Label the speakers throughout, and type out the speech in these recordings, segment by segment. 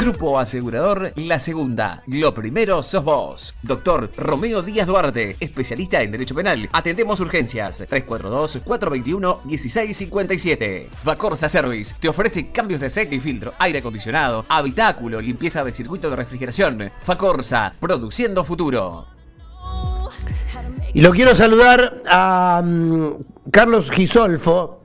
Speaker 1: Grupo Asegurador La Segunda. Lo primero sos vos. Doctor Romeo Díaz Duarte, especialista en Derecho Penal. Atendemos urgencias. 342-421-1657. Facorsa Service te ofrece cambios de aceite y filtro, aire acondicionado, habitáculo, limpieza de circuito de refrigeración. Facorsa, produciendo futuro.
Speaker 2: Y lo quiero saludar a mm, Carlos Gisolfo,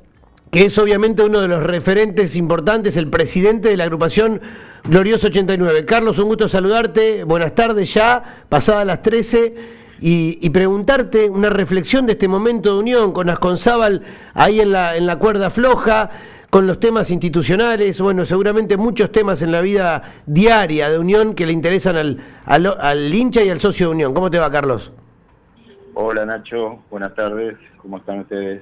Speaker 2: que es obviamente uno de los referentes importantes, el presidente de la agrupación Glorioso 89. Carlos, un gusto saludarte. Buenas tardes ya, pasadas las 13, y, preguntarte una reflexión de este momento de unión con Asconzábal ahí en la, en la cuerda floja, con los temas institucionales, bueno, seguramente muchos temas en la vida diaria de unión que le interesan al, al, al hincha y al socio de unión. ¿Cómo te va, Carlos?
Speaker 3: Hola Nacho, buenas tardes, ¿cómo están ustedes?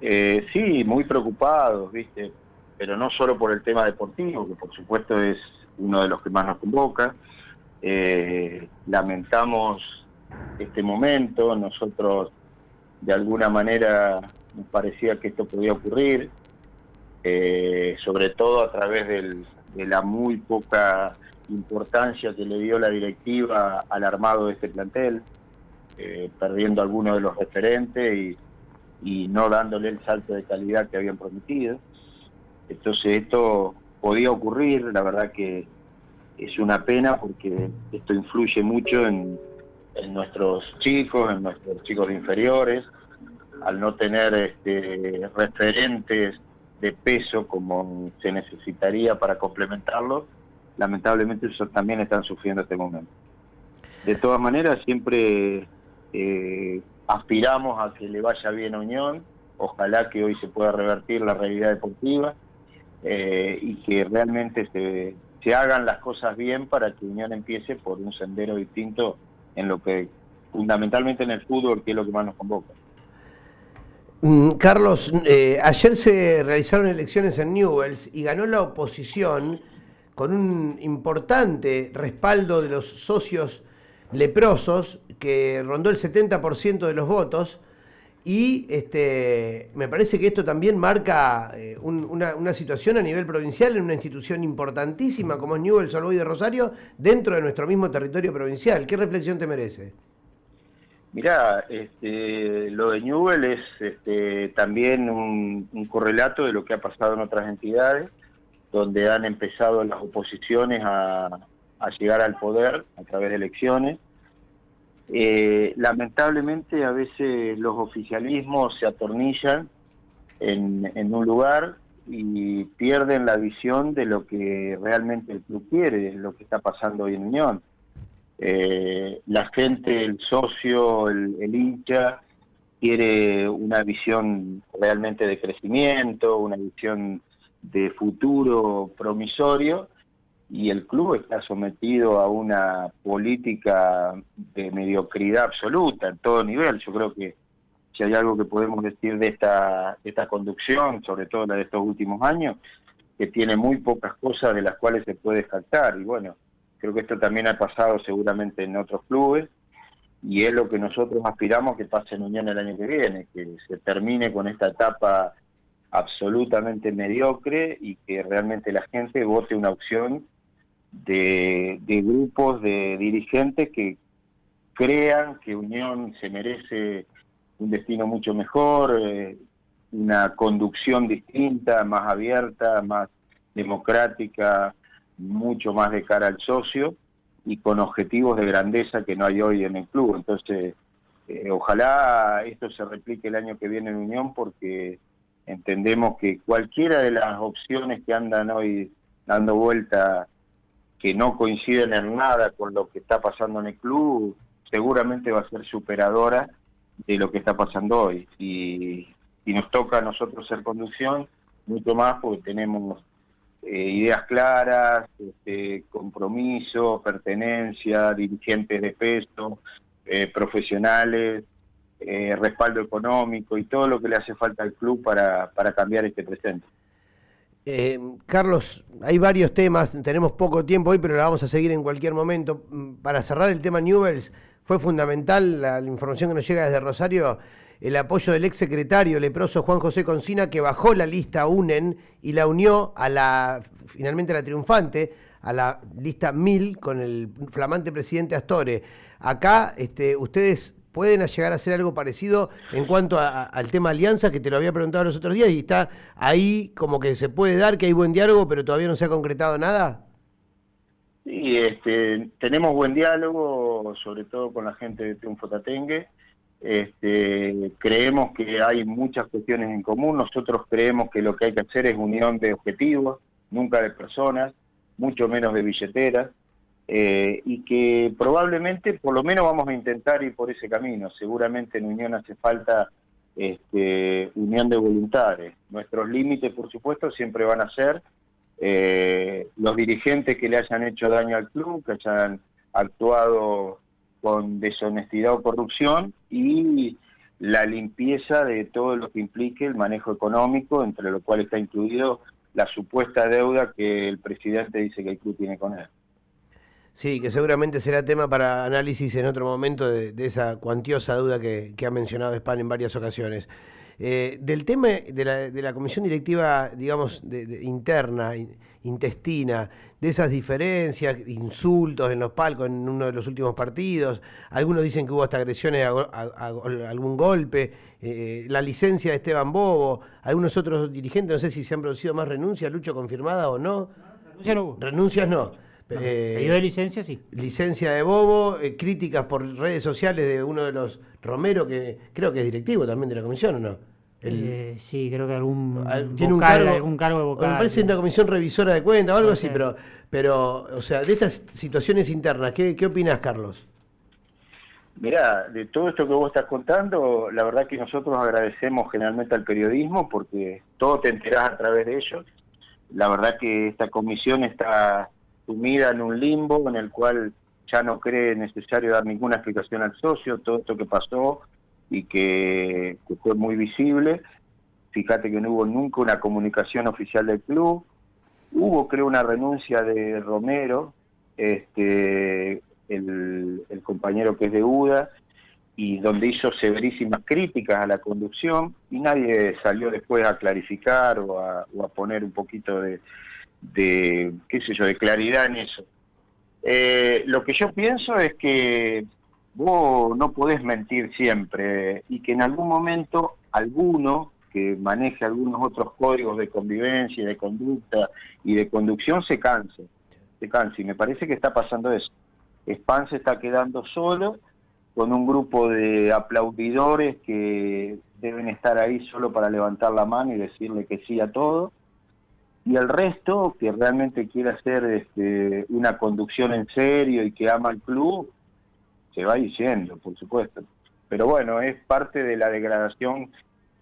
Speaker 3: Eh, sí, muy preocupados, ¿viste? Pero no solo por el tema deportivo, que por supuesto es uno de los que más nos convoca. Eh, lamentamos este momento, nosotros de alguna manera nos parecía que esto podía ocurrir, eh, sobre todo a través de la muy poca importancia que le dio la directiva al armado de este plantel. Eh, perdiendo algunos de los referentes y, no dándole el salto de calidad que habían prometido. Entonces esto podía ocurrir, la verdad que es una pena porque esto influye mucho en, nuestros chicos, en nuestros chicos inferiores, al no tener este, referentes de peso como se necesitaría para complementarlo, lamentablemente ellos también están sufriendo este momento. De todas maneras, siempre eh, aspiramos a que le vaya bien a Unión, ojalá que hoy se pueda revertir la realidad deportiva eh, y que realmente se, se hagan las cosas bien para que Unión empiece por un sendero distinto en lo que fundamentalmente en el fútbol, que es lo que más nos convoca.
Speaker 2: Mm, Carlos, eh, ayer se realizaron elecciones en Newells y ganó la oposición con un importante respaldo de los socios leprosos, que rondó el 70% de los votos, y este, me parece que esto también marca eh, una, situación a nivel provincial en una institución importantísima como es Newell's Old de Rosario, dentro de nuestro mismo territorio provincial. ¿Qué reflexión te merece?
Speaker 3: Mirá, este, lo de Newell es este, también un, correlato de lo que ha pasado en otras entidades, donde han empezado las oposiciones a, a llegar al poder a través de elecciones. Eh, lamentablemente a veces los oficialismos se atornillan en, un lugar y pierden la visión de lo que realmente el club quiere, lo que está pasando hoy en Unión. Eh, la gente, el socio, el, el hincha, quiere una visión realmente de crecimiento, una visión de futuro promisorio y el club está sometido a una política de mediocridad absoluta en todo nivel. Yo creo que si hay algo que podemos decir de esta, esta conducción, sobre todo la de estos últimos años, que tiene muy pocas cosas de las cuales se puede jactar. Y bueno, creo que esto también ha pasado seguramente en otros clubes y es lo que nosotros aspiramos que pase en Unión el año que viene, que se termine con esta etapa absolutamente mediocre y que realmente la gente vote una opción de, grupos de dirigentes que crean que Unión se merece un destino mucho mejor, eh, una conducción distinta, más abierta, más democrática, mucho más de cara al socio y con objetivos de grandeza que no hay hoy en el club. Entonces, eh, ojalá esto se replique el año que viene en Unión porque entendemos que cualquiera de las opciones que andan hoy dando vuelta que no coinciden en nada con lo que está pasando en el club, seguramente va a ser superadora de lo que está pasando hoy. Y, nos toca a nosotros ser conducción, mucho más porque tenemos eh, ideas claras, este, compromiso, pertenencia, dirigentes de peso, eh, profesionales, eh, respaldo económico y todo lo que le hace falta al club para, para cambiar este presente.
Speaker 2: Eh, Carlos, hay varios temas, tenemos poco tiempo hoy, pero la vamos a seguir en cualquier momento. Mm, para cerrar el tema Newells, fue fundamental la, información que nos llega desde Rosario, el apoyo del ex secretario leproso Juan José Concina, que bajó la lista UNEN y la unió a la, finalmente a la triunfante, a la lista 1000 con el flamante presidente Astore. Acá este, ustedes pueden llegar a hacer algo parecido en cuanto al tema alianza, que te lo había preguntado los otros días, y está ahí como que se puede dar, que hay buen diálogo, pero todavía no se ha concretado nada.
Speaker 3: Sí, este, tenemos buen diálogo, sobre todo con la gente de Triunfo Tatengue. Este, creemos que hay muchas cuestiones en común. Nosotros creemos que lo que hay que hacer es unión de objetivos, nunca de personas, mucho menos de billeteras. Eh, y que probablemente por lo menos vamos a intentar ir por ese camino. Seguramente en Unión hace falta este, unión de voluntades. Nuestros límites, por supuesto, siempre van a ser eh, los dirigentes que le hayan hecho daño al club, que hayan actuado con deshonestidad o corrupción y la limpieza de todo lo que implique el manejo económico, entre lo cual está incluido la supuesta deuda que el presidente dice que el club tiene con él.
Speaker 2: Sí, que seguramente será tema para análisis en otro momento de, esa cuantiosa duda que, ha mencionado Spam en varias ocasiones. Eh, del tema de la, comisión directiva, digamos, de, interna, intestina, de esas diferencias, insultos en los palcos en uno de los últimos partidos, algunos dicen que hubo hasta agresiones a, algún golpe, eh, la licencia de Esteban Bobo, algunos otros dirigentes, no sé si se han producido más renuncias, Lucho, confirmada o no.
Speaker 4: Renuncias no
Speaker 2: Renuncias no.
Speaker 4: Eh, de licencia, sí.
Speaker 2: Licencia de Bobo, eh, críticas por redes sociales de uno de los Romero, que creo que es directivo también de la comisión, ¿o no?
Speaker 4: Eh, sí, creo que algún
Speaker 2: ah, tiene un cargo,
Speaker 4: algún cargo de vocal.
Speaker 2: Me parece una comisión revisora de cuentas o algo así, pero, pero, o sea, de estas situaciones internas, ¿qué, qué opinas, Carlos?
Speaker 3: Mirá, de todo esto que vos estás contando, la verdad que nosotros agradecemos generalmente al periodismo porque todo te enterás a través de ellos. La verdad que esta comisión está sumida en un limbo en el cual ya no cree necesario dar ninguna explicación al socio, todo esto que pasó y que, fue muy visible. Fíjate que no hubo nunca una comunicación oficial del club. Hubo, creo, una renuncia de Romero, este, el, compañero que es de UDA, y donde hizo severísimas críticas a la conducción, y nadie salió después a clarificar o a poner un poquito de, de, qué sé yo, de claridad en eso. Eh, lo que yo pienso es que vos no podés mentir siempre y que en algún momento alguno que maneje algunos otros códigos de convivencia y de conducta y de conducción se canse, se canse. Y me parece que está pasando eso. Span se está quedando solo con un grupo de aplaudidores que deben estar ahí solo para levantar la mano y decirle que sí a todo y el resto que realmente quiere hacer este, una conducción en serio y que ama el club, se va diciendo, por supuesto. Pero bueno, es parte de la degradación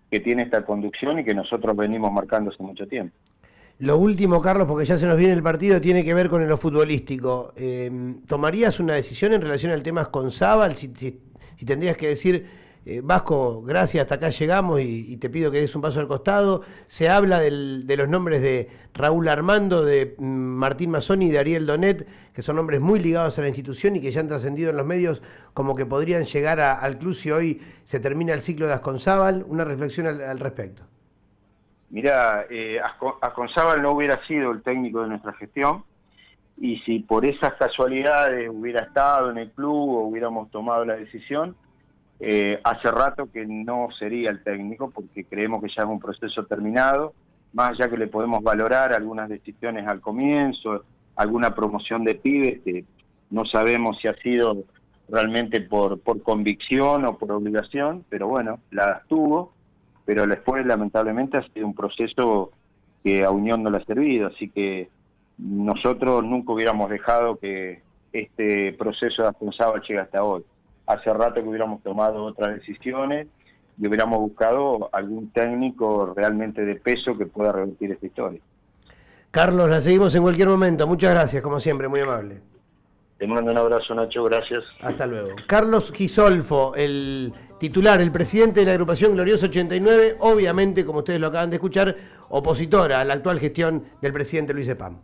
Speaker 3: que tiene esta conducción y que nosotros venimos marcando hace mucho tiempo.
Speaker 2: Lo último, Carlos, porque ya se nos viene el partido, tiene que ver con lo futbolístico. Eh, ¿Tomarías una decisión en relación al tema con Zabal? si tendrías que decir eh, Vasco, gracias, hasta acá llegamos y, te pido que des un paso al costado. Se habla de los nombres de Raúl Armando, de mm, Martín Mazzoni y de Ariel Donet, que son nombres muy ligados a la institución y que ya han trascendido en los medios como que podrían llegar al club si hoy se termina el ciclo de Asconzábal. Una reflexión al, respecto.
Speaker 3: Mira, eh, Asconzábal no hubiera sido el técnico de nuestra gestión y si por esas casualidades hubiera estado en el club o hubiéramos tomado la decisión, eh, hace rato que no sería el técnico porque creemos que ya es un proceso terminado, más allá que le podemos valorar algunas decisiones al comienzo, alguna promoción de pibes que no sabemos si ha sido realmente por, convicción o por obligación, pero bueno, la tuvo, pero después lamentablemente ha sido un proceso que a Unión no le ha servido, así que nosotros nunca hubiéramos dejado que este proceso de Aspensábal llegue hasta hoy hace rato que hubiéramos tomado otras decisiones y hubiéramos buscado algún técnico realmente de peso que pueda revertir esta historia.
Speaker 2: Carlos, la seguimos en cualquier momento. Muchas gracias, como siempre, muy amable.
Speaker 3: Te mando un abrazo, Nacho, gracias.
Speaker 2: Hasta luego. Carlos Gisolfo, el titular, el presidente de la agrupación Glorioso 89, obviamente, como ustedes lo acaban de escuchar, opositora a la actual gestión del presidente Luis Epam.